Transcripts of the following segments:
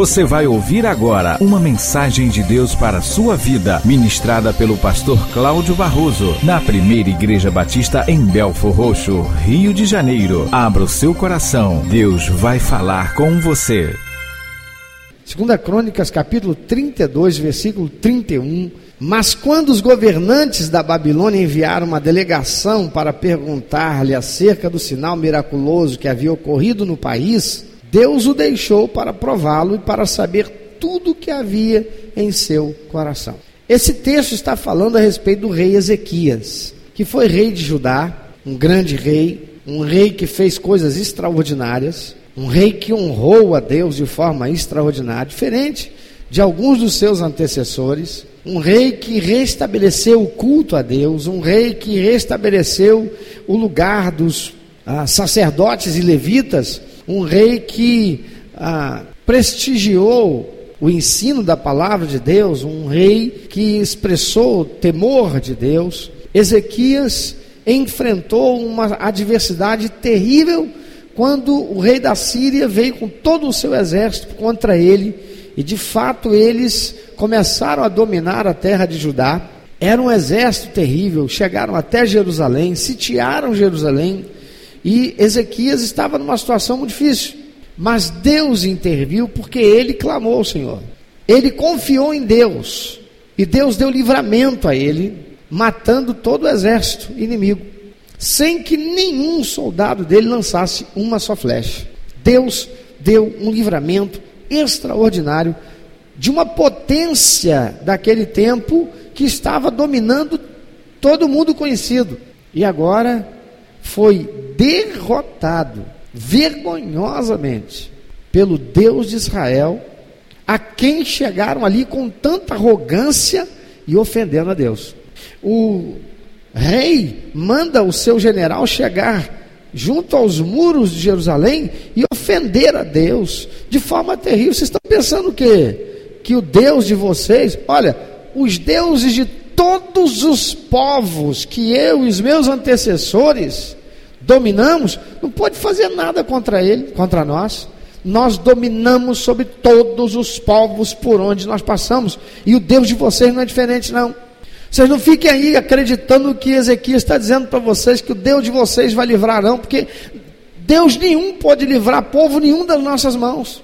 Você vai ouvir agora uma mensagem de Deus para a sua vida, ministrada pelo pastor Cláudio Barroso, na primeira Igreja Batista em Belfor Roxo, Rio de Janeiro. Abra o seu coração, Deus vai falar com você. Segunda Crônicas, capítulo 32, versículo 31. Mas quando os governantes da Babilônia enviaram uma delegação para perguntar-lhe acerca do sinal miraculoso que havia ocorrido no país, Deus o deixou para prová-lo e para saber tudo o que havia em seu coração. Esse texto está falando a respeito do rei Ezequias, que foi rei de Judá, um grande rei, um rei que fez coisas extraordinárias, um rei que honrou a Deus de forma extraordinária, diferente de alguns dos seus antecessores, um rei que restabeleceu o culto a Deus, um rei que restabeleceu o lugar dos ah, sacerdotes e levitas um rei que ah, prestigiou o ensino da palavra de Deus, um rei que expressou temor de Deus. Ezequias enfrentou uma adversidade terrível quando o rei da Síria veio com todo o seu exército contra ele, e de fato eles começaram a dominar a terra de Judá. Era um exército terrível, chegaram até Jerusalém, sitiaram Jerusalém, e Ezequias estava numa situação muito difícil. Mas Deus interviu porque ele clamou ao Senhor. Ele confiou em Deus. E Deus deu livramento a ele, matando todo o exército inimigo, sem que nenhum soldado dele lançasse uma só flecha. Deus deu um livramento extraordinário de uma potência daquele tempo que estava dominando todo mundo conhecido. E agora foi derrotado vergonhosamente pelo Deus de Israel, a quem chegaram ali com tanta arrogância e ofendendo a Deus. O rei manda o seu general chegar junto aos muros de Jerusalém e ofender a Deus de forma terrível. Vocês estão pensando o quê? Que o Deus de vocês, olha, os deuses de todos os povos que eu e os meus antecessores dominamos, não pode fazer nada contra ele, contra nós. Nós dominamos sobre todos os povos por onde nós passamos, e o Deus de vocês não é diferente, não. Vocês não fiquem aí acreditando que Ezequias está dizendo para vocês que o Deus de vocês vai livrar, não, porque Deus nenhum pode livrar povo nenhum das nossas mãos,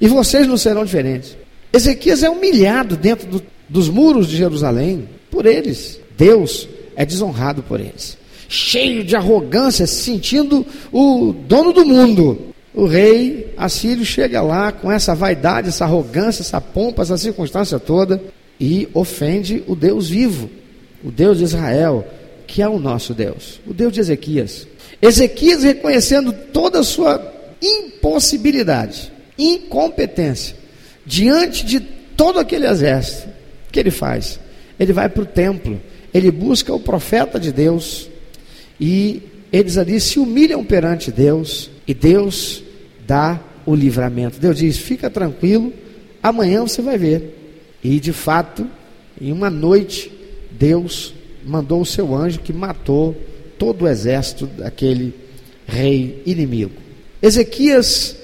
e vocês não serão diferentes. Ezequias é humilhado dentro do, dos muros de Jerusalém por eles. Deus é desonrado por eles cheio de arrogância, se sentindo o dono do mundo. O rei assírio chega lá com essa vaidade, essa arrogância, essa pompa, essa circunstância toda e ofende o Deus vivo, o Deus de Israel, que é o nosso Deus, o Deus de Ezequias. Ezequias reconhecendo toda a sua impossibilidade, incompetência, diante de todo aquele exército, o que ele faz? Ele vai para o templo, ele busca o profeta de Deus, e eles ali se humilham perante Deus e Deus dá o livramento. Deus diz: fica tranquilo, amanhã você vai ver. E de fato, em uma noite, Deus mandou o seu anjo que matou todo o exército daquele rei inimigo. Ezequias,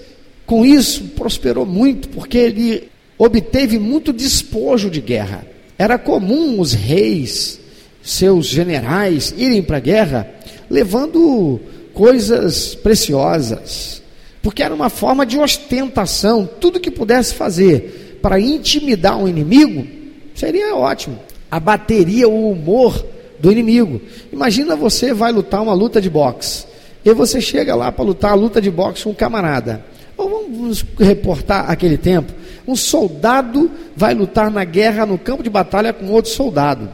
com isso, prosperou muito, porque ele obteve muito despojo de guerra. Era comum os reis, seus generais, irem para a guerra levando coisas preciosas, porque era uma forma de ostentação. Tudo que pudesse fazer para intimidar um inimigo seria ótimo. Abateria o humor do inimigo. Imagina você vai lutar uma luta de boxe. E você chega lá para lutar a luta de boxe com um camarada. Ou vamos reportar aquele tempo. Um soldado vai lutar na guerra no campo de batalha com outro soldado.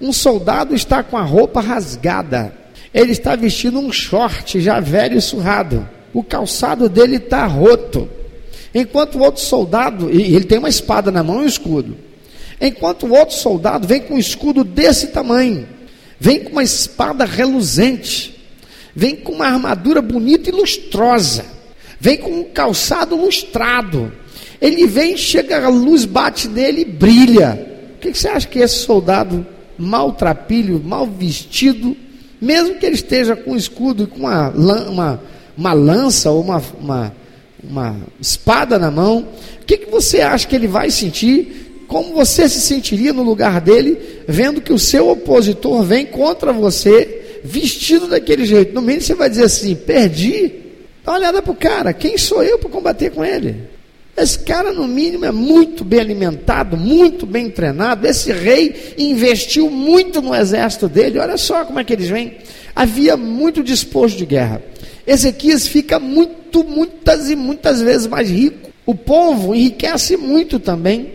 Um soldado está com a roupa rasgada ele está vestindo um short já velho e surrado. O calçado dele está roto. Enquanto o outro soldado, e ele tem uma espada na mão e um escudo. Enquanto o outro soldado vem com um escudo desse tamanho, vem com uma espada reluzente, vem com uma armadura bonita e lustrosa, vem com um calçado lustrado. Ele vem, chega, a luz bate nele e brilha. O que você acha que esse soldado maltrapilho, mal vestido, mesmo que ele esteja com um escudo e com uma, uma, uma lança ou uma, uma, uma espada na mão, o que, que você acha que ele vai sentir? Como você se sentiria no lugar dele, vendo que o seu opositor vem contra você, vestido daquele jeito? No mínimo você vai dizer assim: perdi. Dá uma olhada para o cara, quem sou eu para combater com ele? Esse cara, no mínimo, é muito bem alimentado, muito bem treinado. Esse rei investiu muito no exército dele. Olha só como é que eles vêm. Havia muito disposto de guerra. Ezequias fica muito, muitas e muitas vezes mais rico. O povo enriquece muito também.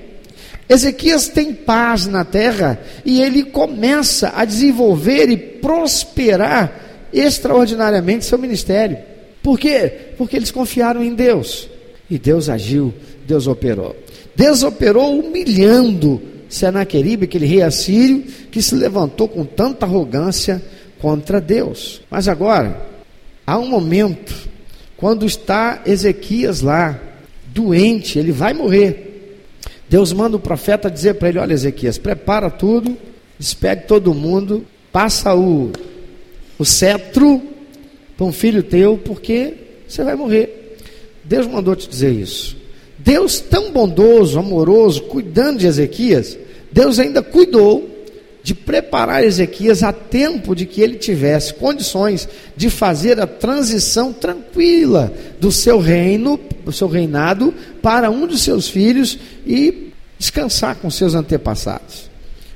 Ezequias tem paz na terra e ele começa a desenvolver e prosperar extraordinariamente seu ministério. Por quê? Porque eles confiaram em Deus. E Deus agiu, Deus operou. Deus operou humilhando Senaqueribe, aquele rei assírio, que se levantou com tanta arrogância contra Deus. Mas agora, há um momento, quando está Ezequias lá, doente, ele vai morrer. Deus manda o profeta dizer para ele: Olha, Ezequias, prepara tudo, despede todo mundo, passa o, o cetro para um filho teu, porque você vai morrer. Deus mandou te dizer isso. Deus, tão bondoso, amoroso, cuidando de Ezequias, Deus ainda cuidou de preparar Ezequias a tempo de que ele tivesse condições de fazer a transição tranquila do seu reino, do seu reinado, para um de seus filhos e descansar com seus antepassados.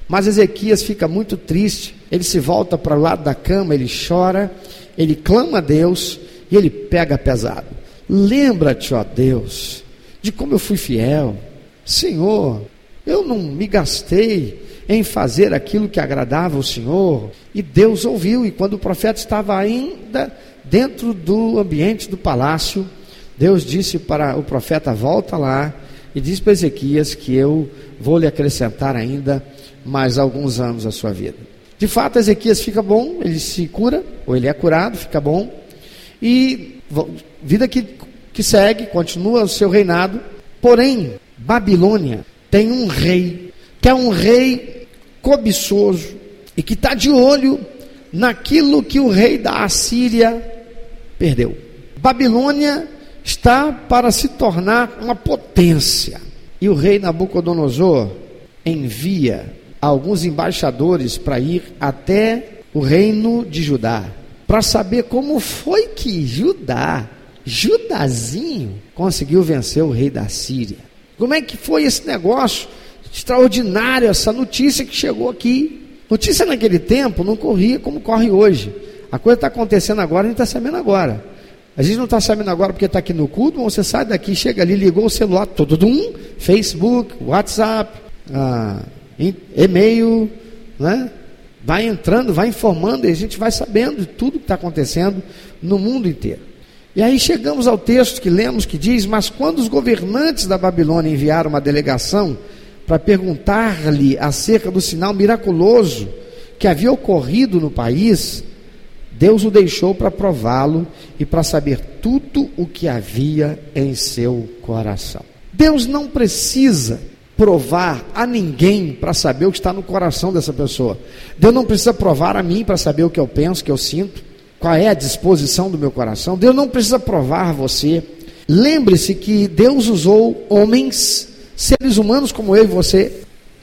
Mas Ezequias fica muito triste, ele se volta para o lado da cama, ele chora, ele clama a Deus e ele pega pesado. Lembra-te, ó Deus, de como eu fui fiel. Senhor, eu não me gastei em fazer aquilo que agradava ao Senhor. E Deus ouviu, e quando o profeta estava ainda dentro do ambiente do palácio, Deus disse para o profeta: Volta lá e diz para Ezequias que eu vou lhe acrescentar ainda mais alguns anos à sua vida. De fato, Ezequias fica bom, ele se cura, ou ele é curado, fica bom, e vida que, que segue, continua o seu reinado. Porém, Babilônia tem um rei, que é um rei cobiçoso e que está de olho naquilo que o rei da Assíria perdeu. Babilônia está para se tornar uma potência. E o rei Nabucodonosor envia alguns embaixadores para ir até o reino de Judá para saber como foi que Judá, Judazinho, conseguiu vencer o rei da Síria. Como é que foi esse negócio extraordinário, essa notícia que chegou aqui? Notícia naquele tempo não corria como corre hoje. A coisa está acontecendo agora, a gente está sabendo agora. A gente não está sabendo agora porque está aqui no culto, mas você sai daqui, chega ali, ligou o celular, todo um, Facebook, WhatsApp, ah, e-mail, né? vai entrando, vai informando, e a gente vai sabendo de tudo que está acontecendo no mundo inteiro. E aí chegamos ao texto que lemos que diz: Mas quando os governantes da Babilônia enviaram uma delegação para perguntar-lhe acerca do sinal miraculoso que havia ocorrido no país, Deus o deixou para prová-lo e para saber tudo o que havia em seu coração. Deus não precisa provar a ninguém para saber o que está no coração dessa pessoa. Deus não precisa provar a mim para saber o que eu penso, o que eu sinto, qual é a disposição do meu coração. Deus não precisa provar você. Lembre-se que Deus usou homens, seres humanos como eu e você,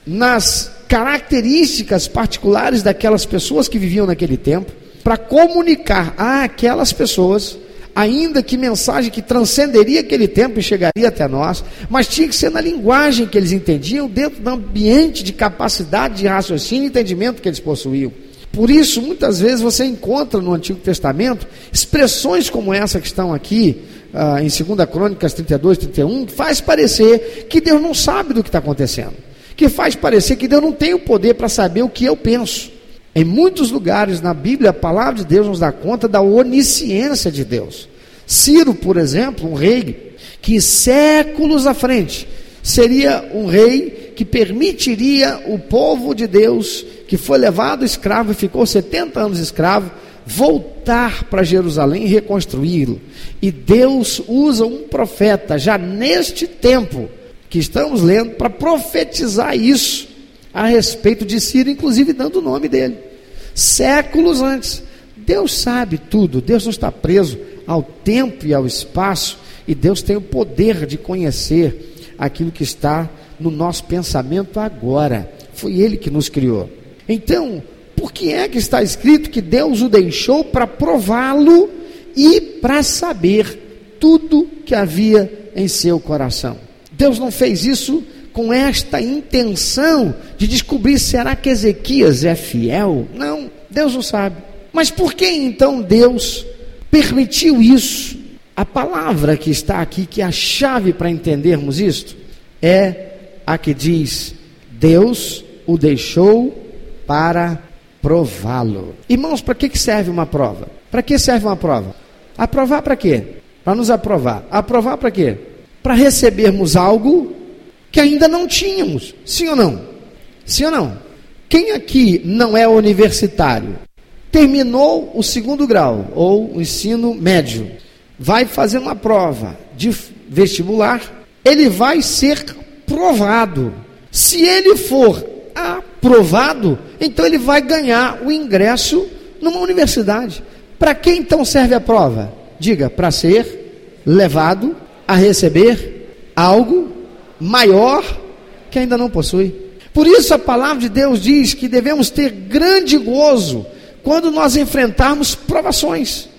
nas características particulares daquelas pessoas que viviam naquele tempo, para comunicar a aquelas pessoas ainda que mensagem que transcenderia aquele tempo e chegaria até nós, mas tinha que ser na linguagem que eles entendiam, dentro do ambiente de capacidade de raciocínio e entendimento que eles possuíam. Por isso, muitas vezes você encontra no Antigo Testamento expressões como essa que estão aqui, ah, em 2 Crônicas 32, 31, que faz parecer que Deus não sabe do que está acontecendo, que faz parecer que Deus não tem o poder para saber o que eu penso. Em muitos lugares na Bíblia, a palavra de Deus nos dá conta da onisciência de Deus. Ciro, por exemplo, um rei que séculos à frente seria um rei que permitiria o povo de Deus, que foi levado escravo e ficou 70 anos escravo, voltar para Jerusalém e reconstruí-lo. E Deus usa um profeta já neste tempo que estamos lendo para profetizar isso a respeito de Ciro, inclusive dando o nome dele. Séculos antes. Deus sabe tudo, Deus não está preso ao tempo e ao espaço, E Deus tem o poder de conhecer aquilo que está no nosso pensamento agora. Foi Ele que nos criou. Então, por que é que está escrito que Deus o deixou para prová-lo e para saber tudo que havia em seu coração? Deus não fez isso com esta intenção de descobrir será que Ezequias é fiel? Não, Deus não sabe. Mas por que então Deus permitiu isso? A palavra que está aqui, que é a chave para entendermos isto, é a que diz: Deus o deixou para prová-lo. Irmãos, para que serve uma prova? Para que serve uma prova? Aprovar para quê? Para nos aprovar. Aprovar para quê? Para recebermos algo que ainda não tínhamos. Sim ou não? Sim ou não? Quem aqui não é universitário? Terminou o segundo grau ou o ensino médio, vai fazer uma prova de vestibular, ele vai ser provado. Se ele for aprovado, então ele vai ganhar o ingresso numa universidade. Para que então serve a prova? Diga, para ser levado a receber algo maior que ainda não possui. Por isso a palavra de Deus diz que devemos ter grande gozo quando nós enfrentarmos provações.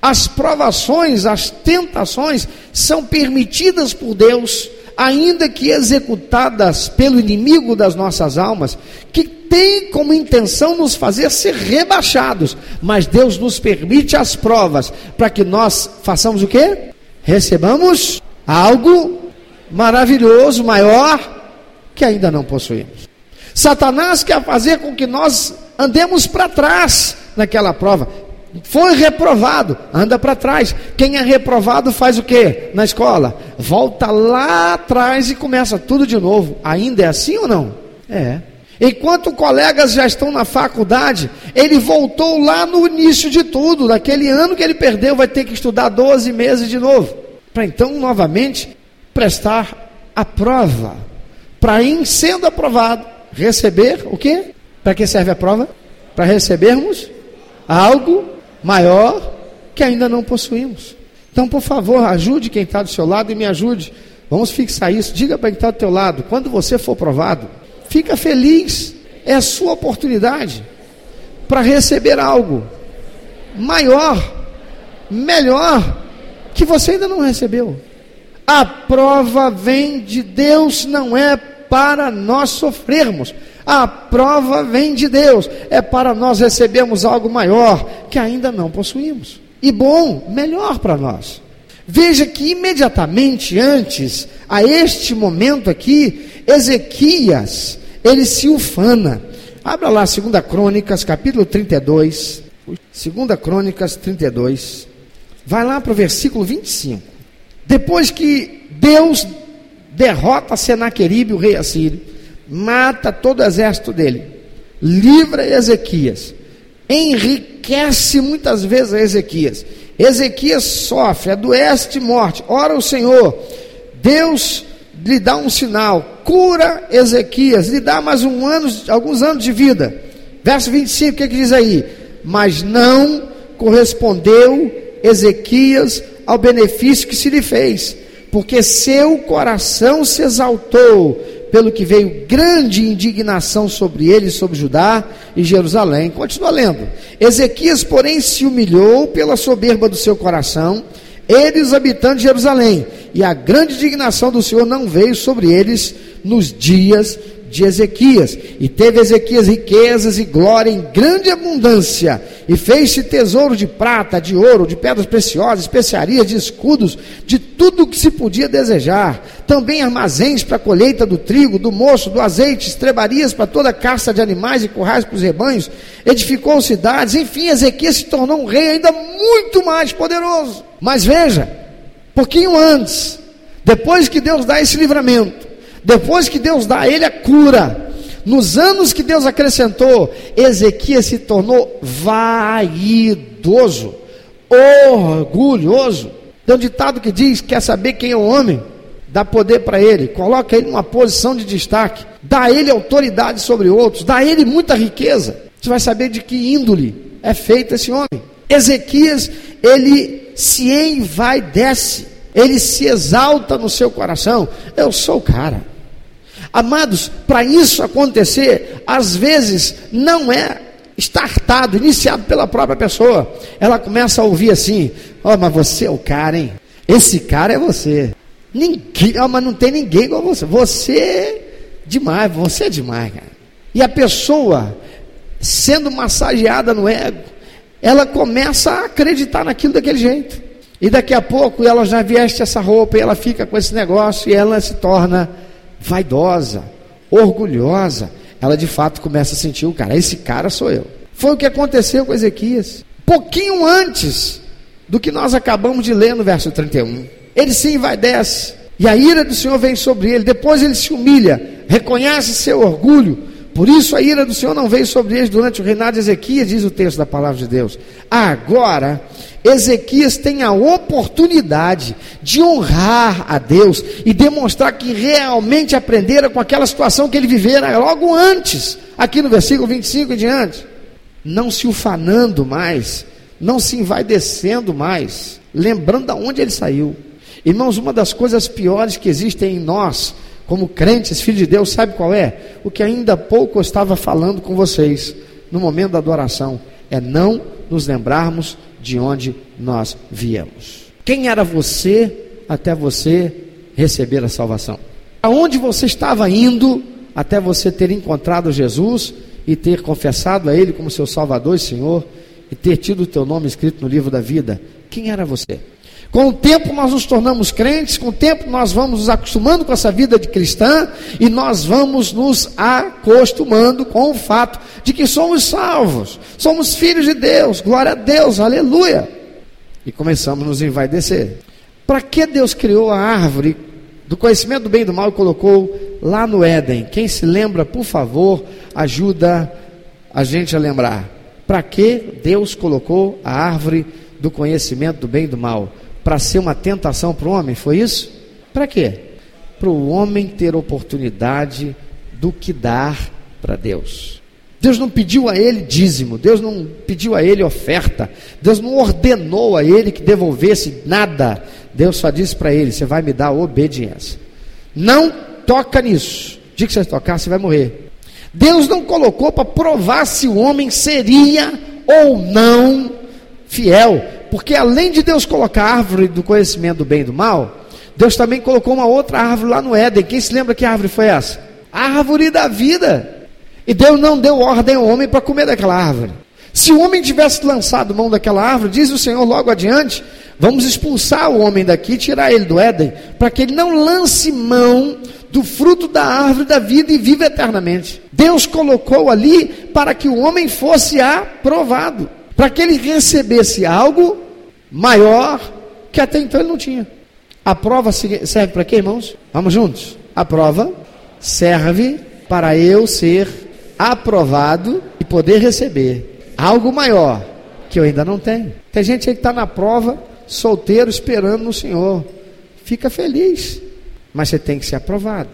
As provações, as tentações são permitidas por Deus, ainda que executadas pelo inimigo das nossas almas, que tem como intenção nos fazer ser rebaixados, mas Deus nos permite as provas para que nós façamos o quê? Recebamos algo maravilhoso, maior, que ainda não possuímos. Satanás quer fazer com que nós andemos para trás naquela prova. Foi reprovado, anda para trás. Quem é reprovado faz o que na escola? Volta lá atrás e começa tudo de novo. Ainda é assim ou não? É. Enquanto colegas já estão na faculdade, ele voltou lá no início de tudo, naquele ano que ele perdeu, vai ter que estudar 12 meses de novo, para então novamente prestar a prova, para em sendo aprovado, receber o que? Para que serve a prova? Para recebermos algo maior que ainda não possuímos. Então, por favor, ajude quem está do seu lado e me ajude. Vamos fixar isso. Diga para quem está do teu lado, quando você for provado, fica feliz. É a sua oportunidade para receber algo maior, melhor, que você ainda não recebeu. A prova vem de Deus, não é para nós sofrermos. A prova vem de Deus, é para nós recebermos algo maior que ainda não possuímos. E bom, melhor para nós. Veja que imediatamente antes, a este momento aqui, Ezequias, ele se ufana. Abra lá 2 Crônicas, capítulo 32. 2 Crônicas 32. Vai lá para o versículo 25. Depois que Deus derrota Senaqueribe, o rei assírio, mata todo o exército dele, livra Ezequias, enriquece muitas vezes a Ezequias. Ezequias sofre, adoece de morte. Ora o Senhor, Deus lhe dá um sinal, cura Ezequias, lhe dá mais um ano, alguns anos de vida. Verso 25, o que, é que diz aí? Mas não correspondeu Ezequias ao benefício que se lhe fez, porque seu coração se exaltou, pelo que veio grande indignação sobre ele, sobre Judá e Jerusalém. Continua lendo. Ezequias, porém, se humilhou pela soberba do seu coração, ele os habitantes de Jerusalém, e a grande indignação do Senhor não veio sobre eles nos dias de Ezequias. E teve Ezequias riquezas e glória em grande abundância, e fez-se tesouro de prata, de ouro, de pedras preciosas, especiarias, de escudos, de tudo o que se podia desejar. Também armazéns para a colheita do trigo, do moço, do azeite, estrebarias para toda a caça de animais e currais para os rebanhos. Edificou cidades, enfim, Ezequias se tornou um rei ainda muito mais poderoso. Mas veja, pouquinho antes, depois que Deus dá esse livramento, depois que Deus dá a ele a cura, nos anos que Deus acrescentou, Ezequias se tornou vaidoso, orgulhoso. Tem um ditado que diz: quer saber quem é o homem? Dá poder para ele, coloca ele numa posição de destaque, dá a ele autoridade sobre outros, dá a ele muita riqueza. Você vai saber de que índole é feito esse homem. Ezequias, ele se envaidece ele se exalta no seu coração. Eu sou o cara. Amados, para isso acontecer, às vezes não é startado, iniciado pela própria pessoa. Ela começa a ouvir assim: Ó, oh, mas você é o cara, hein? Esse cara é você. Ninguém, oh, mas não tem ninguém igual você. Você é demais, você é demais, cara. E a pessoa, sendo massageada no ego, ela começa a acreditar naquilo daquele jeito. E daqui a pouco ela já veste essa roupa e ela fica com esse negócio e ela se torna vaidosa, orgulhosa. Ela de fato começa a sentir o cara, esse cara sou eu. Foi o que aconteceu com Ezequias. Pouquinho antes do que nós acabamos de ler no verso 31. Ele se envaidece e a ira do Senhor vem sobre ele. Depois ele se humilha, reconhece seu orgulho por isso a ira do Senhor não veio sobre eles durante o reinado de Ezequias, diz o texto da palavra de Deus. Agora, Ezequias tem a oportunidade de honrar a Deus e demonstrar que realmente aprendera com aquela situação que ele vivera logo antes, aqui no versículo 25 e diante. Não se ufanando mais, não se envaidecendo mais, lembrando de onde ele saiu. Irmãos, uma das coisas piores que existem em nós como crentes, filhos de Deus, sabe qual é? O que ainda há pouco eu estava falando com vocês no momento da adoração é não nos lembrarmos de onde nós viemos. Quem era você até você receber a salvação? Aonde você estava indo até você ter encontrado Jesus e ter confessado a Ele como seu Salvador e Senhor e ter tido o teu nome escrito no livro da vida? Quem era você? Com o tempo nós nos tornamos crentes, com o tempo nós vamos nos acostumando com essa vida de cristã e nós vamos nos acostumando com o fato de que somos salvos, somos filhos de Deus, glória a Deus, aleluia. E começamos a nos envaidecer. Para que Deus criou a árvore do conhecimento do bem e do mal e colocou lá no Éden? Quem se lembra, por favor, ajuda a gente a lembrar. Para que Deus colocou a árvore do conhecimento do bem e do mal? Para ser uma tentação para o homem, foi isso? Para quê? Para o homem ter oportunidade do que dar para Deus. Deus não pediu a ele dízimo, Deus não pediu a ele oferta, Deus não ordenou a ele que devolvesse nada. Deus só disse para ele: Você vai me dar obediência. Não toca nisso. Diga que você tocar, você vai morrer. Deus não colocou para provar se o homem seria ou não fiel. Porque além de Deus colocar a árvore do conhecimento do bem e do mal, Deus também colocou uma outra árvore lá no Éden. Quem se lembra que árvore foi essa? A árvore da vida. E Deus não deu ordem ao homem para comer daquela árvore. Se o homem tivesse lançado mão daquela árvore, diz o Senhor logo adiante, vamos expulsar o homem daqui, tirar ele do Éden, para que ele não lance mão do fruto da árvore da vida e viva eternamente. Deus colocou ali para que o homem fosse aprovado para que ele recebesse algo maior que até então ele não tinha. A prova serve para quê, irmãos? Vamos juntos. A prova serve para eu ser aprovado e poder receber algo maior que eu ainda não tenho. Tem gente aí que está na prova, solteiro, esperando no Senhor. Fica feliz, mas você tem que ser aprovado.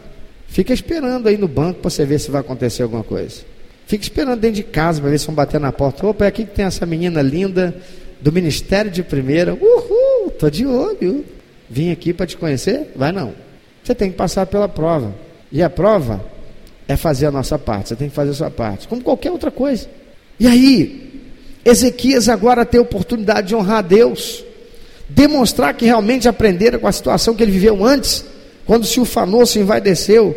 Fica esperando aí no banco para você ver se vai acontecer alguma coisa. Fica esperando dentro de casa para ver se vão bater na porta. Opa, é aqui que tem essa menina linda do Ministério de Primeira. Uhul, tô de olho. Vim aqui para te conhecer? Vai não. Você tem que passar pela prova. E a prova é fazer a nossa parte. Você tem que fazer a sua parte. Como qualquer outra coisa. E aí, Ezequias agora tem a oportunidade de honrar a Deus. Demonstrar que realmente aprenderam com a situação que ele viveu antes. Quando se ufanou, se envaideceu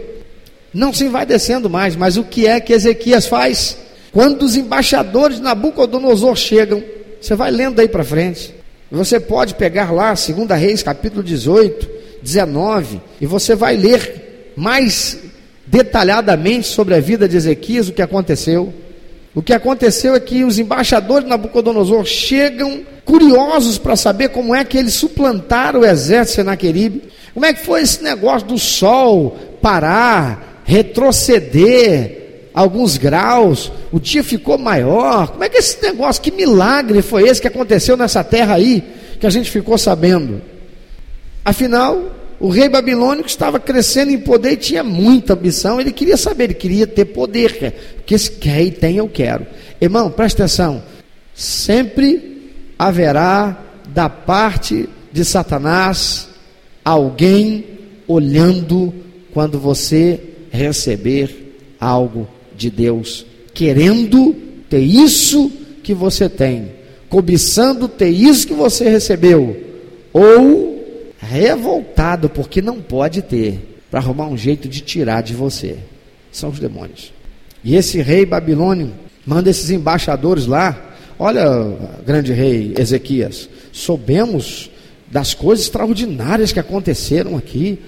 não se vai descendo mais, mas o que é que Ezequias faz? Quando os embaixadores de Nabucodonosor chegam, você vai lendo aí para frente. Você pode pegar lá, 2 Reis, capítulo 18, 19, e você vai ler mais detalhadamente sobre a vida de Ezequias, o que aconteceu. O que aconteceu é que os embaixadores de Nabucodonosor chegam curiosos para saber como é que eles suplantaram o exército de Senaqueribe. Como é que foi esse negócio do sol parar, retroceder alguns graus, o dia ficou maior. Como é que esse negócio, que milagre foi esse que aconteceu nessa terra aí, que a gente ficou sabendo? Afinal, o rei babilônico estava crescendo em poder e tinha muita ambição, ele queria saber, ele queria ter poder, porque se quer e tem, eu quero. Irmão, presta atenção, sempre haverá da parte de Satanás alguém olhando quando você receber algo de Deus, querendo ter isso que você tem, cobiçando ter isso que você recebeu, ou revoltado porque não pode ter, para arrumar um jeito de tirar de você. São os demônios. E esse rei babilônio manda esses embaixadores lá. Olha, grande rei Ezequias, soubemos das coisas extraordinárias que aconteceram aqui.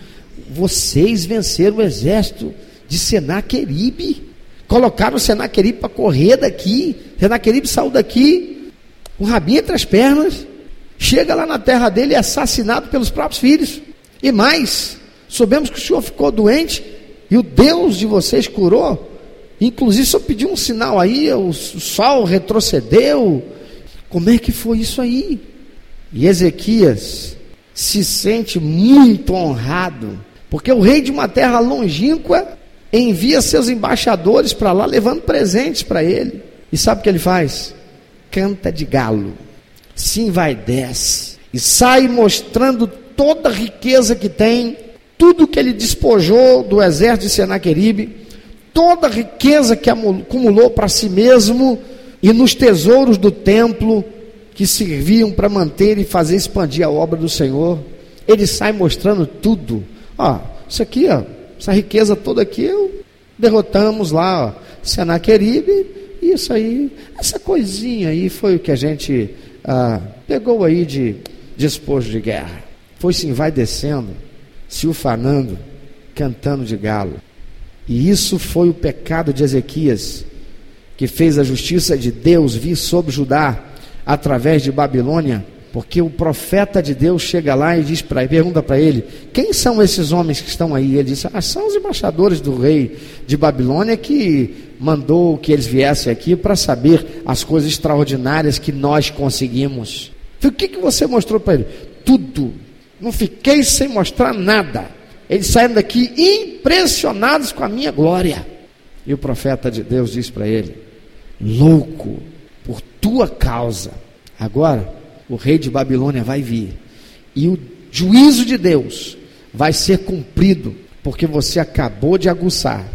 Vocês venceram o exército de Senaqueribe. Colocaram o Senaqueribe para correr daqui. Senaqueribe saiu daqui o rabinho entre as pernas. Chega lá na terra dele e é assassinado pelos próprios filhos. E mais, soubemos que o senhor ficou doente e o Deus de vocês curou. Inclusive, só pediu um sinal aí, o sol retrocedeu. Como é que foi isso aí? E Ezequias se sente muito honrado, porque o rei de uma terra longínqua envia seus embaixadores para lá levando presentes para ele. E sabe o que ele faz? Canta de galo, se envaidece e sai mostrando toda a riqueza que tem, tudo que ele despojou do exército de Senaqueribe, toda a riqueza que acumulou para si mesmo e nos tesouros do templo que serviam para manter e fazer expandir a obra do Senhor. Ele sai mostrando tudo. Ó, isso aqui, ó, essa riqueza toda aqui, eu derrotamos lá, ó, Senaqueribe, isso aí, essa coisinha aí foi o que a gente ah, pegou aí de despojo de guerra. Foi se vai descendo, se ufanando, cantando de galo. E isso foi o pecado de Ezequias, que fez a justiça de Deus vir sobre Judá através de Babilônia, porque o profeta de Deus chega lá e diz para pergunta para ele: "Quem são esses homens que estão aí?" Ele diz: "Ah, são os embaixadores do rei de Babilônia que mandou que eles viessem aqui para saber as coisas extraordinárias que nós conseguimos." O que que você mostrou para ele? Tudo. Não fiquei sem mostrar nada. Eles saíram daqui impressionados com a minha glória. E o profeta de Deus diz para ele: Louco, por tua causa. Agora, o rei de Babilônia vai vir. E o juízo de Deus vai ser cumprido, porque você acabou de aguçar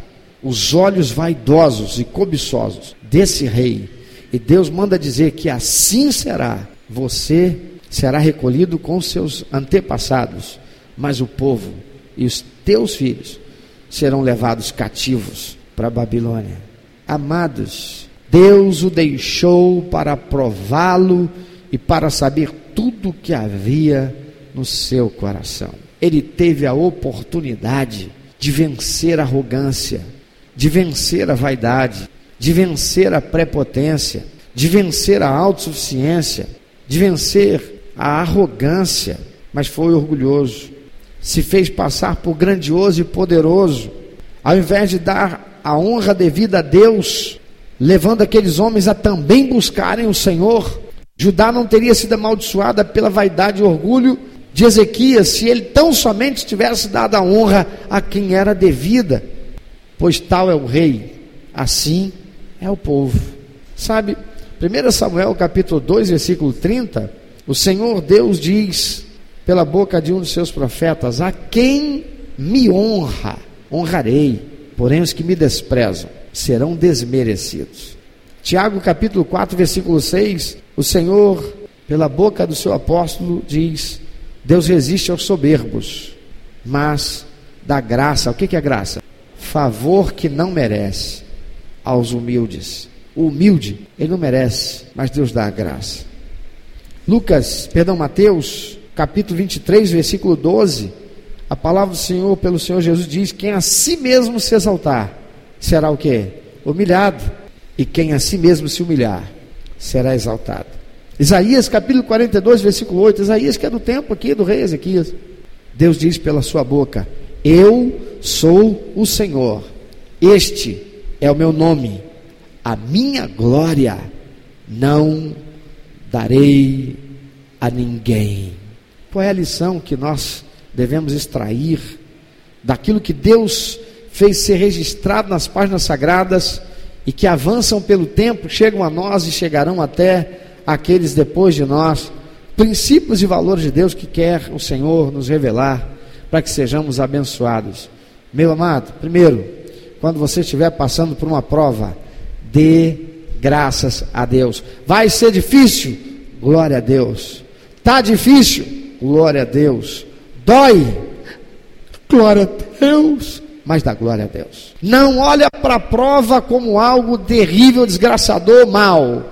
os olhos vaidosos e cobiçosos desse rei. E Deus manda dizer que assim será. Você será recolhido com seus antepassados, mas o povo e os teus filhos serão levados cativos para Babilônia. Amados, Deus o deixou para prová-lo e para saber tudo o que havia no seu coração. Ele teve a oportunidade de vencer a arrogância, de vencer a vaidade, de vencer a prepotência, de vencer a autossuficiência, de vencer a arrogância, mas foi orgulhoso. Se fez passar por grandioso e poderoso, ao invés de dar a honra devida a Deus, levando aqueles homens a também buscarem o Senhor. Judá não teria sido amaldiçoada pela vaidade e orgulho de Ezequias se ele tão somente tivesse dado a honra a quem era devida, pois tal é o rei, assim é o povo. Sabe, 1 Samuel capítulo 2, versículo 30, o Senhor Deus diz pela boca de um dos seus profetas: A quem me honra, honrarei, porém os que me desprezam serão desmerecidos. Tiago capítulo 4, versículo 6, o Senhor, pela boca do seu apóstolo, diz: Deus resiste aos soberbos, mas dá graça. O que é graça? Favor que não merece aos humildes. O humilde, ele não merece, mas Deus dá a graça. Lucas, perdão, Mateus, capítulo 23, versículo 12, a palavra do Senhor, pelo Senhor Jesus, diz: Quem a si mesmo se exaltar, será o que? Humilhado. E quem a si mesmo se humilhar, será exaltado. Isaías capítulo 42, versículo 8. Isaías, que é do tempo aqui do rei Ezequias. Deus diz pela sua boca: Eu sou o Senhor, este é o meu nome, a minha glória não darei a ninguém. Qual é a lição que nós devemos extrair daquilo que Deus fez ser registrado nas páginas sagradas e que avançam pelo tempo, chegam a nós e chegarão até aqueles depois de nós. Princípios e valores de Deus que quer o Senhor nos revelar para que sejamos abençoados. Meu amado, primeiro, quando você estiver passando por uma prova, dê graças a Deus. Vai ser difícil? Glória a Deus. Tá difícil? Glória a Deus. Dói? Glória a Deus. Mas dá glória a Deus. Não olha para a prova como algo terrível, desgraçador, mal.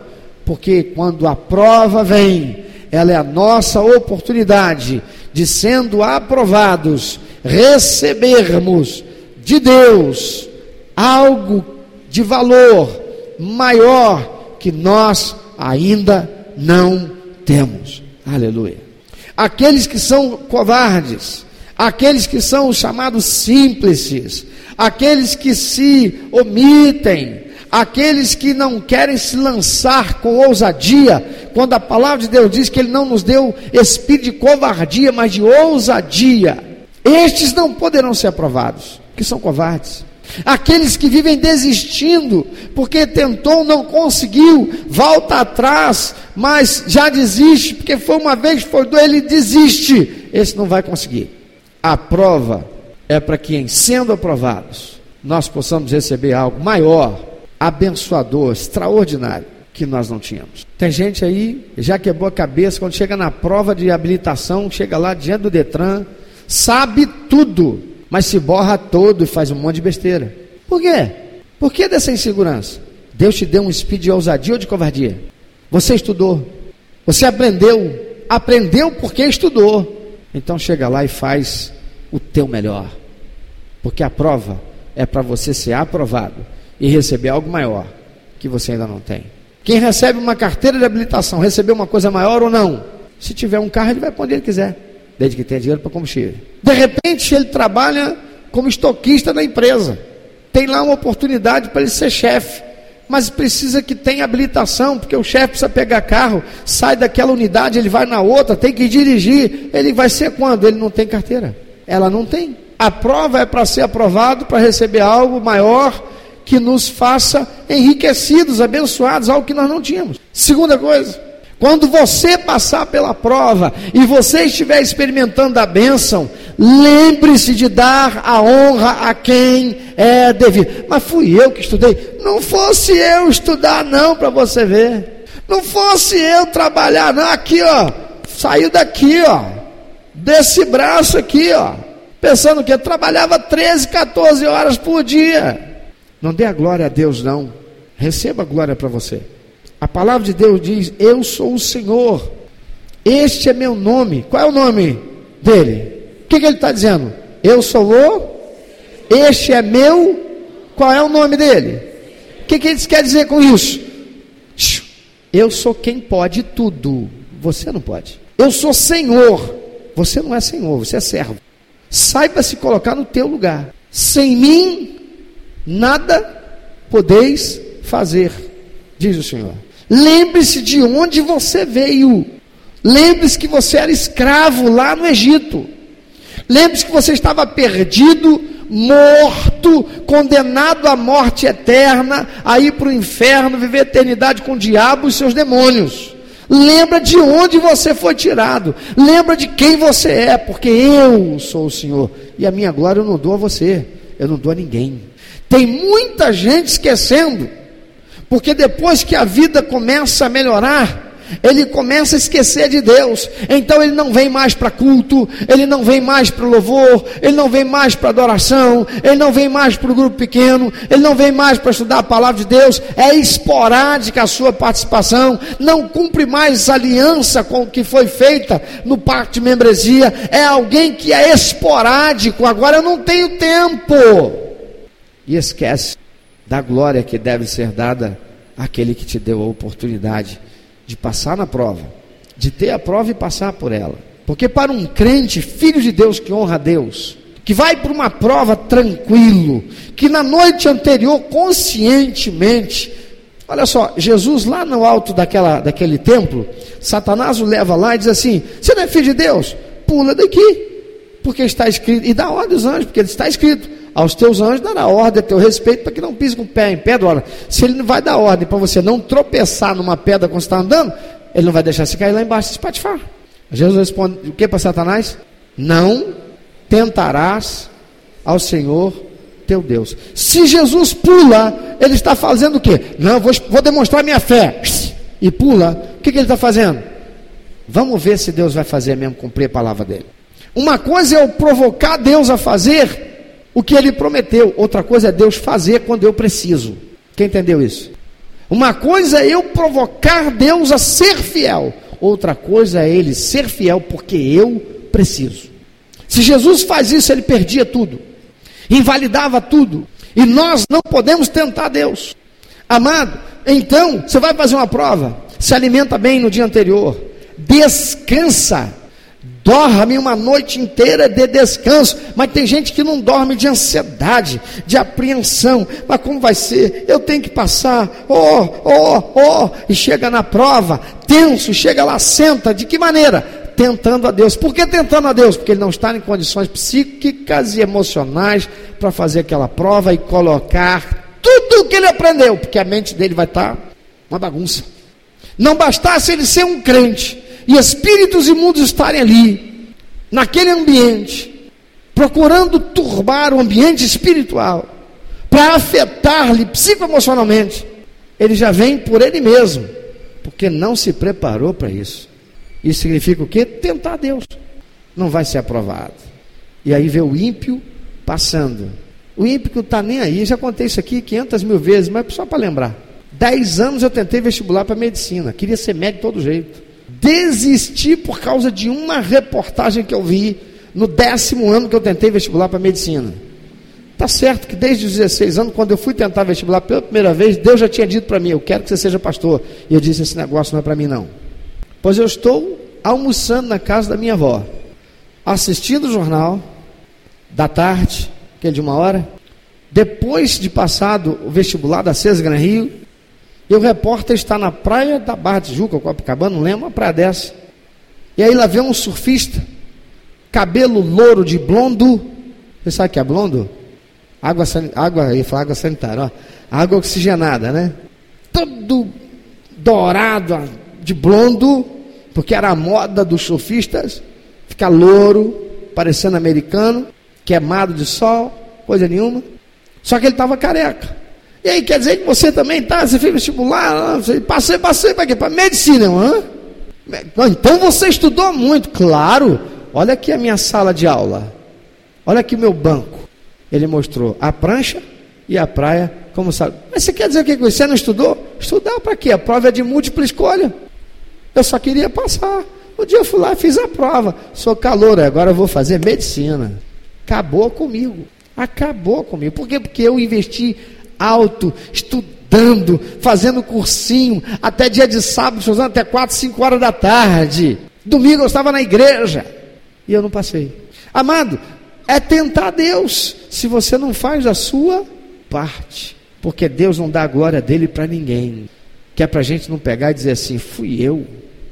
Porque quando a prova vem, ela é a nossa oportunidade de, sendo aprovados, recebermos de Deus algo de valor maior que nós ainda não temos. Aleluia. Aqueles que são covardes, aqueles que são chamados simples, aqueles que se omitem, aqueles que não querem se lançar com ousadia, quando a palavra de Deus diz que Ele não nos deu espírito de covardia, mas de ousadia, estes não poderão ser aprovados, que são covardes. Aqueles que vivem desistindo, porque tentou, não conseguiu, volta atrás, mas já desiste, porque foi uma vez, foi dois, ele desiste. Esse não vai conseguir. A prova é para que, em sendo aprovados, nós possamos receber algo maior, abençoador, extraordinário, que nós não tínhamos. Tem gente aí, já quebrou a cabeça, quando chega na prova de habilitação, chega lá diante do Detran, sabe tudo mas se borra todo e faz um monte de besteira. Por quê? Por que dessa insegurança? Deus te deu um espírito de ousadia ou de covardia? Você estudou, você aprendeu, aprendeu porque estudou. Então chega lá e faz o teu melhor. Porque a prova é para você ser aprovado e receber algo maior que você ainda não tem. Quem recebe uma carteira de habilitação, recebeu uma coisa maior ou não? Se tiver um carro, ele vai para onde ele quiser desde que tenha dinheiro para combustível. De repente, ele trabalha como estoquista na empresa. Tem lá uma oportunidade para ele ser chefe, mas precisa que tenha habilitação, porque o chefe precisa pegar carro, sai daquela unidade, ele vai na outra, tem que dirigir. Ele vai ser quando? Ele não tem carteira. Ela não tem. A prova é para ser aprovado, para receber algo maior que nos faça enriquecidos, abençoados, algo que nós não tínhamos. Segunda coisa, quando você passar pela prova e você estiver experimentando a bênção, lembre-se de dar a honra a quem é devido. Mas fui eu que estudei. Não fosse eu estudar, não, para você ver. Não fosse eu trabalhar, não. Aqui, ó. Saiu daqui, ó. Desse braço aqui, ó. Pensando que eu trabalhava 13, 14 horas por dia. Não dê a glória a Deus, não. Receba a glória para você. A palavra de Deus diz: Eu sou o Senhor, este é meu nome. Qual é o nome dele? O que, que ele está dizendo? Eu sou o, este é meu. Qual é o nome dele? O que, que ele quer dizer com isso? Eu sou quem pode tudo, você não pode. Eu sou Senhor, você não é Senhor, você é servo. Saiba se colocar no teu lugar. Sem mim, nada podeis fazer, diz o Senhor. Lembre-se de onde você veio. Lembre-se que você era escravo lá no Egito. Lembre-se que você estava perdido, morto, condenado à morte eterna, a ir para o inferno, viver a eternidade com o diabo e seus demônios. Lembra de onde você foi tirado. Lembra de quem você é, porque eu sou o Senhor. E a minha glória eu não dou a você, eu não dou a ninguém. Tem muita gente esquecendo porque depois que a vida começa a melhorar, ele começa a esquecer de Deus. Então ele não vem mais para culto, ele não vem mais para louvor, ele não vem mais para adoração, ele não vem mais para o grupo pequeno, ele não vem mais para estudar a palavra de Deus. É esporádica a sua participação, não cumpre mais aliança com o que foi feita no pacto de membresia. É alguém que é esporádico. Agora eu não tenho tempo e esquece da glória que deve ser dada àquele que te deu a oportunidade de passar na prova, de ter a prova e passar por ela. Porque para um crente, filho de Deus que honra a Deus, que vai para uma prova tranquilo, que na noite anterior, conscientemente, olha só, Jesus lá no alto daquela, daquele templo, Satanás o leva lá e diz assim: Você não é filho de Deus? Pula daqui, porque está escrito, e dá ordem aos anjos, porque está escrito: aos teus anjos dará ordem a teu respeito para que não pise com o pé em pedra. Se ele não vai dar ordem para você não tropeçar numa pedra quando está andando, ele não vai deixar você cair lá embaixo e espatifar. Jesus responde o que para Satanás? Não tentarás ao Senhor teu Deus. Se Jesus pula, ele está fazendo o quê? Não, vou, vou demonstrar minha fé. E pula, o que, que ele está fazendo? Vamos ver se Deus vai fazer mesmo cumprir a palavra dele. Uma coisa é eu provocar Deus a fazer o que ele prometeu, outra coisa é Deus fazer quando eu preciso. Quem entendeu isso? Uma coisa é eu provocar Deus a ser fiel, outra coisa é ele ser fiel porque eu preciso. Se Jesus faz isso, ele perdia tudo, invalidava tudo, e nós não podemos tentar Deus. Amado, então você vai fazer uma prova, se alimenta bem no dia anterior, descansa dorme uma noite inteira de descanso, mas tem gente que não dorme de ansiedade, de apreensão. Mas como vai ser? Eu tenho que passar, oh, oh, oh, e chega na prova, tenso, chega lá, senta. De que maneira? Tentando a Deus. Por que tentando a Deus? Porque ele não está em condições psíquicas e emocionais para fazer aquela prova e colocar tudo o que ele aprendeu, porque a mente dele vai estar uma bagunça. Não bastasse ele ser um crente, e espíritos imundos estarem ali, naquele ambiente, procurando turbar o ambiente espiritual, para afetar-lhe psicoemocionalmente, ele já vem por ele mesmo, porque não se preparou para isso. Isso significa o quê? Tentar Deus. Não vai ser aprovado. E aí vê o ímpio passando. O ímpio que está nem aí, já contei isso aqui 500 mil vezes, mas só para lembrar. Dez anos eu tentei vestibular para medicina, queria ser médico de todo jeito desisti por causa de uma reportagem que eu vi no décimo ano que eu tentei vestibular para medicina. Tá certo que desde os 16 anos, quando eu fui tentar vestibular pela primeira vez, Deus já tinha dito para mim: Eu quero que você seja pastor. E eu disse: Esse negócio não é para mim, não. Pois eu estou almoçando na casa da minha avó, assistindo o jornal da tarde, aquele de uma hora. Depois de passado o vestibular da César Gran Rio, e o repórter está na praia da Barra de Tijuca, Copacabana, não lembro, uma praia dessa. E aí lá vem um surfista, cabelo louro de blondo. Você sabe o que é blondo? Água, água, falar água sanitária, ó. Água oxigenada, né? Todo dourado de blondo, porque era a moda dos surfistas, ficar louro, parecendo americano, queimado de sol, coisa nenhuma. Só que ele estava careca. E aí quer dizer que você também está, você fez vestibular, você passei, passei para quê? Para medicina, hã? Então você estudou muito, claro. Olha aqui a minha sala de aula. Olha aqui o meu banco. Ele mostrou a prancha e a praia, como sabe. Mas você quer dizer que você não estudou? Estudar para quê? A prova é de múltipla escolha. Eu só queria passar. Um dia eu fui lá e fiz a prova. Sou calor, agora eu vou fazer medicina. Acabou comigo. Acabou comigo. Por quê? Porque eu investi alto, estudando, fazendo cursinho, até dia de sábado, estudando até 4, 5 horas da tarde. Domingo eu estava na igreja e eu não passei. Amado, é tentar Deus se você não faz a sua parte, porque Deus não dá a glória dele para ninguém. Que é para a gente não pegar e dizer assim: fui eu.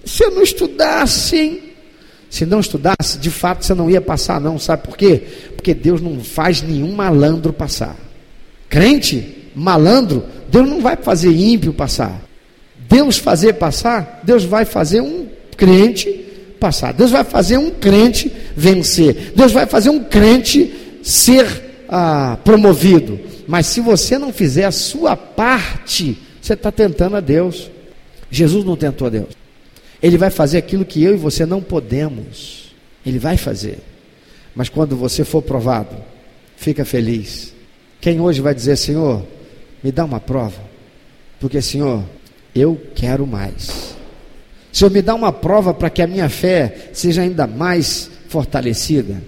Se eu não estudasse, hein? Se não estudasse, de fato você não ia passar, não. Sabe por quê? Porque Deus não faz nenhum malandro passar. Crente, malandro, Deus não vai fazer ímpio passar. Deus fazer passar, Deus vai fazer um crente passar. Deus vai fazer um crente vencer. Deus vai fazer um crente ser ah, promovido. Mas se você não fizer a sua parte, você está tentando a Deus. Jesus não tentou a Deus. Ele vai fazer aquilo que eu e você não podemos. Ele vai fazer. Mas quando você for provado, fica feliz. Quem hoje vai dizer, Senhor, me dá uma prova? Porque, Senhor, eu quero mais. Senhor, me dá uma prova para que a minha fé seja ainda mais fortalecida.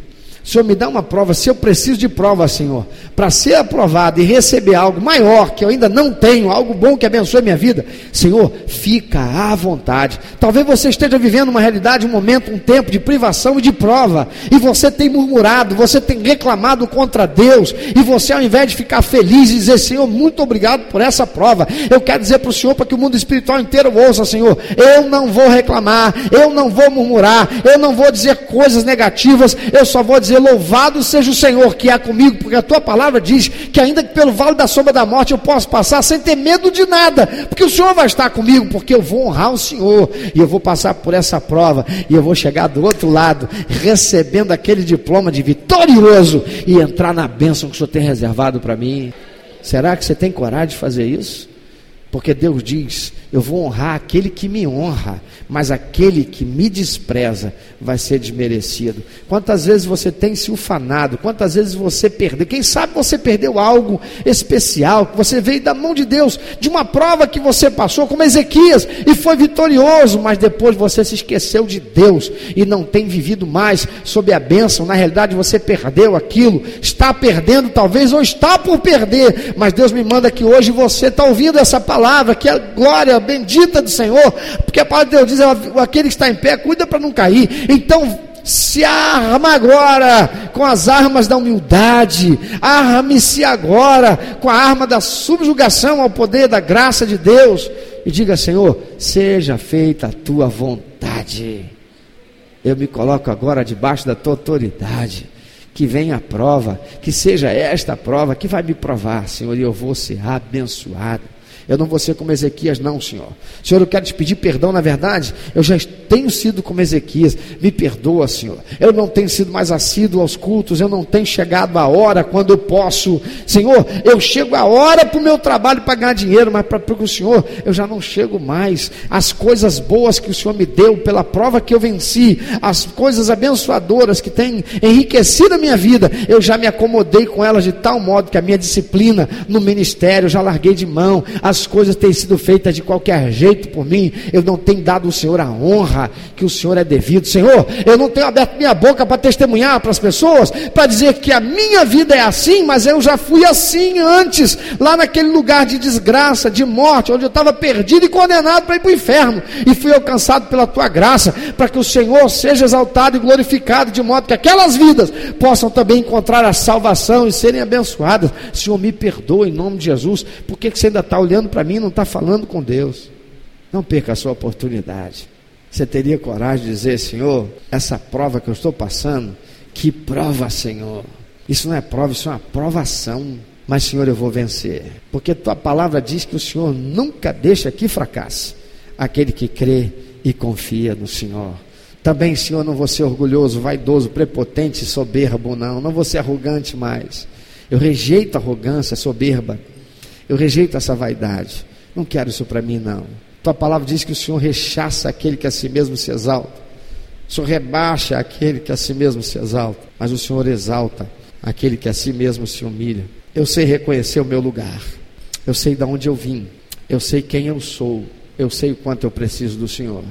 Senhor, me dá uma prova, se eu preciso de prova, Senhor, para ser aprovado e receber algo maior que eu ainda não tenho, algo bom que abençoe minha vida, Senhor, fica à vontade. Talvez você esteja vivendo uma realidade, um momento, um tempo de privação e de prova, e você tem murmurado, você tem reclamado contra Deus, e você, ao invés de ficar feliz e dizer, Senhor, muito obrigado por essa prova, eu quero dizer para o Senhor, para que o mundo espiritual inteiro ouça, Senhor, eu não vou reclamar, eu não vou murmurar, eu não vou dizer coisas negativas, eu só vou dizer dizer: Louvado seja o Senhor que é comigo, porque a tua palavra diz que, ainda que pelo vale da sombra da morte eu possa passar sem ter medo de nada, porque o Senhor vai estar comigo, porque eu vou honrar o Senhor e eu vou passar por essa prova e eu vou chegar do outro lado recebendo aquele diploma de vitorioso e entrar na bênção que o Senhor tem reservado para mim. Será que você tem coragem de fazer isso? Porque Deus diz: Eu vou honrar aquele que me honra, mas aquele que me despreza vai ser desmerecido. Quantas vezes você tem se ufanado, quantas vezes você perdeu, quem sabe você perdeu algo especial, que você veio da mão de Deus, de uma prova que você passou, como Ezequias, e foi vitorioso, mas depois você se esqueceu de Deus e não tem vivido mais sob a bênção. Na realidade, você perdeu aquilo, está perdendo talvez, ou está por perder, mas Deus me manda que hoje você está ouvindo essa palavra que a glória bendita do Senhor, porque a palavra de Deus diz: aquele que está em pé, cuida para não cair. Então, se arma agora com as armas da humildade, arme-se agora com a arma da subjugação ao poder da graça de Deus, e diga: Senhor, seja feita a tua vontade. Eu me coloco agora debaixo da tua autoridade. Que venha a prova, que seja esta a prova que vai me provar, Senhor, e eu vou ser abençoado. Eu não vou ser como Ezequias, não, Senhor. Senhor, eu quero te pedir perdão, na verdade, eu já tenho sido como Ezequias. Me perdoa, Senhor. Eu não tenho sido mais assíduo aos cultos, eu não tenho chegado a hora quando eu posso. Senhor, eu chego a hora para o meu trabalho para ganhar dinheiro, mas para o Senhor, eu já não chego mais. As coisas boas que o Senhor me deu, pela prova que eu venci, as coisas abençoadoras que têm enriquecido a minha vida, eu já me acomodei com elas de tal modo que a minha disciplina no ministério eu já larguei de mão. As as coisas têm sido feitas de qualquer jeito por mim, eu não tenho dado ao Senhor a honra que o Senhor é devido. Senhor, eu não tenho aberto minha boca para testemunhar para as pessoas, para dizer que a minha vida é assim, mas eu já fui assim antes, lá naquele lugar de desgraça, de morte, onde eu estava perdido e condenado para ir para o inferno, e fui alcançado pela tua graça, para que o Senhor seja exaltado e glorificado, de modo que aquelas vidas possam também encontrar a salvação e serem abençoadas. Senhor, me perdoa em nome de Jesus, porque que você ainda está olhando olhando para mim não está falando com Deus. Não perca a sua oportunidade. Você teria coragem de dizer, Senhor, essa prova que eu estou passando, que prova, Senhor. Isso não é prova, isso é uma provação. Mas, Senhor, eu vou vencer. Porque tua palavra diz que o Senhor nunca deixa que fracasse aquele que crê e confia no Senhor. Também, Senhor, não vou ser orgulhoso, vaidoso, prepotente, soberbo, não. Não vou ser arrogante mais. Eu rejeito a arrogância, soberba. Eu rejeito essa vaidade. Não quero isso para mim, não. Tua palavra diz que o Senhor rechaça aquele que a si mesmo se exalta. O Senhor rebaixa aquele que a si mesmo se exalta. Mas o Senhor exalta aquele que a si mesmo se humilha. Eu sei reconhecer o meu lugar. Eu sei de onde eu vim. Eu sei quem eu sou. Eu sei o quanto eu preciso do Senhor.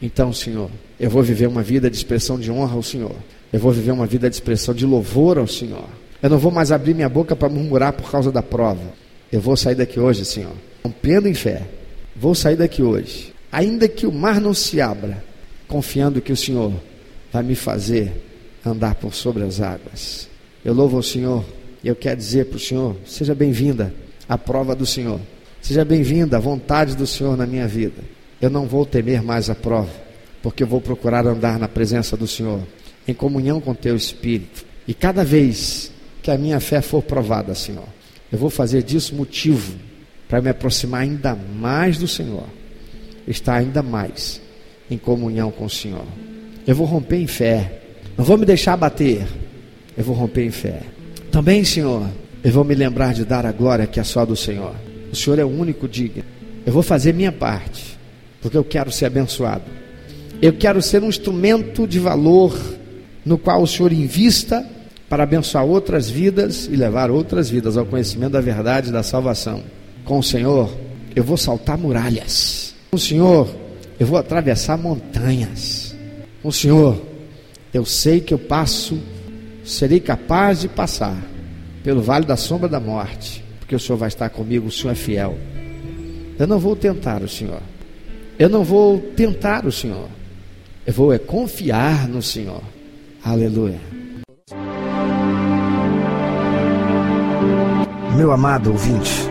Então, Senhor, eu vou viver uma vida de expressão de honra ao Senhor. Eu vou viver uma vida de expressão de louvor ao Senhor. Eu não vou mais abrir minha boca para murmurar por causa da prova. Eu vou sair daqui hoje, Senhor, rompendo em fé. Vou sair daqui hoje, ainda que o mar não se abra, confiando que o Senhor vai me fazer andar por sobre as águas. Eu louvo ao Senhor e eu quero dizer para o Senhor: seja bem-vinda à prova do Senhor, seja bem-vinda à vontade do Senhor na minha vida. Eu não vou temer mais a prova, porque eu vou procurar andar na presença do Senhor, em comunhão com Teu Espírito. E cada vez que a minha fé for provada, Senhor, eu vou fazer disso motivo para me aproximar ainda mais do Senhor, estar ainda mais em comunhão com o Senhor. Eu vou romper em fé, não vou me deixar abater, eu vou romper em fé. Também, Senhor, eu vou me lembrar de dar a glória que é só do Senhor. O Senhor é o único digno. Eu vou fazer minha parte, porque eu quero ser abençoado. Eu quero ser um instrumento de valor no qual o Senhor invista para abençoar outras vidas e levar outras vidas ao conhecimento da verdade e da salvação. Com o Senhor, eu vou saltar muralhas. Com o Senhor, eu vou atravessar montanhas. Com o Senhor, eu sei que eu passo, serei capaz de passar pelo vale da sombra da morte, porque o Senhor vai estar comigo, o Senhor é fiel. Eu não vou tentar o Senhor. Eu não vou tentar o Senhor. Eu vou é confiar no Senhor. Aleluia. Meu amado ouvinte,